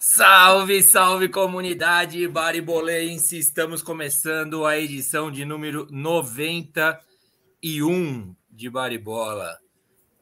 Salve, salve comunidade baribolense! Estamos começando a edição de número 91 de Baribola.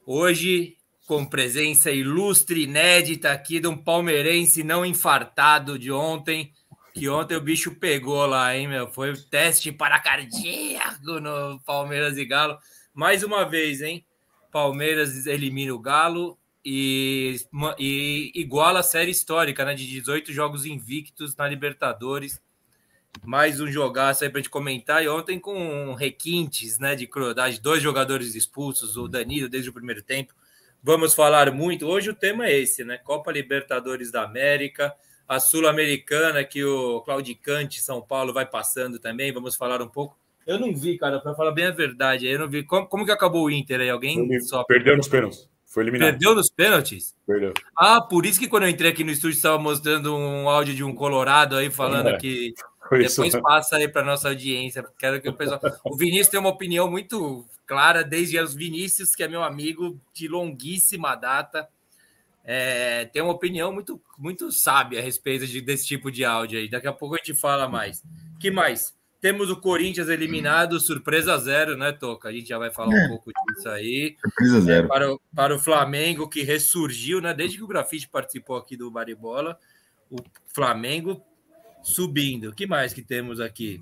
Hoje, com presença ilustre, inédita aqui de um palmeirense não infartado de ontem, que ontem o bicho pegou lá, hein, meu? Foi teste para cardíaco no Palmeiras e Galo. Mais uma vez, hein? Palmeiras elimina o Galo e, e iguala a série histórica, né? De 18 jogos invictos na Libertadores. Mais um jogaço aí para gente comentar. E ontem com requintes, né? De crueldade, dois jogadores expulsos, o Danilo desde o primeiro tempo. Vamos falar muito. Hoje o tema é esse, né? Copa Libertadores da América, a Sul-Americana, que o Claudicante São Paulo vai passando também. Vamos falar um pouco. Eu não vi, cara, para falar bem a verdade. Eu não vi. Como, como que acabou o Inter aí? Alguém só. Perdeu nos pênaltis. Foi eliminado. Perdeu nos pênaltis? Perdeu. Ah, por isso que quando eu entrei aqui no estúdio estava mostrando um áudio de um colorado aí falando é, que depois isso. passa aí para nossa audiência. Quero que o pessoal. O Vinícius tem uma opinião muito clara desde os Vinícius, que é meu amigo de longuíssima data. É, tem uma opinião muito, muito sábia a respeito de, desse tipo de áudio aí. Daqui a pouco a gente fala mais. que mais? Temos o Corinthians eliminado, surpresa zero, né, Toca? A gente já vai falar é. um pouco disso aí. Surpresa zero. É, para, o, para o Flamengo, que ressurgiu, né? Desde que o Grafite participou aqui do Baribola, o Flamengo subindo. O que mais que temos aqui?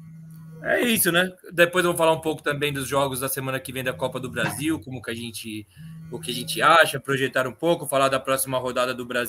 É isso, né? Depois vamos falar um pouco também dos jogos da semana que vem da Copa do Brasil, como que a gente, o que a gente acha, projetar um pouco, falar da próxima rodada do Brasil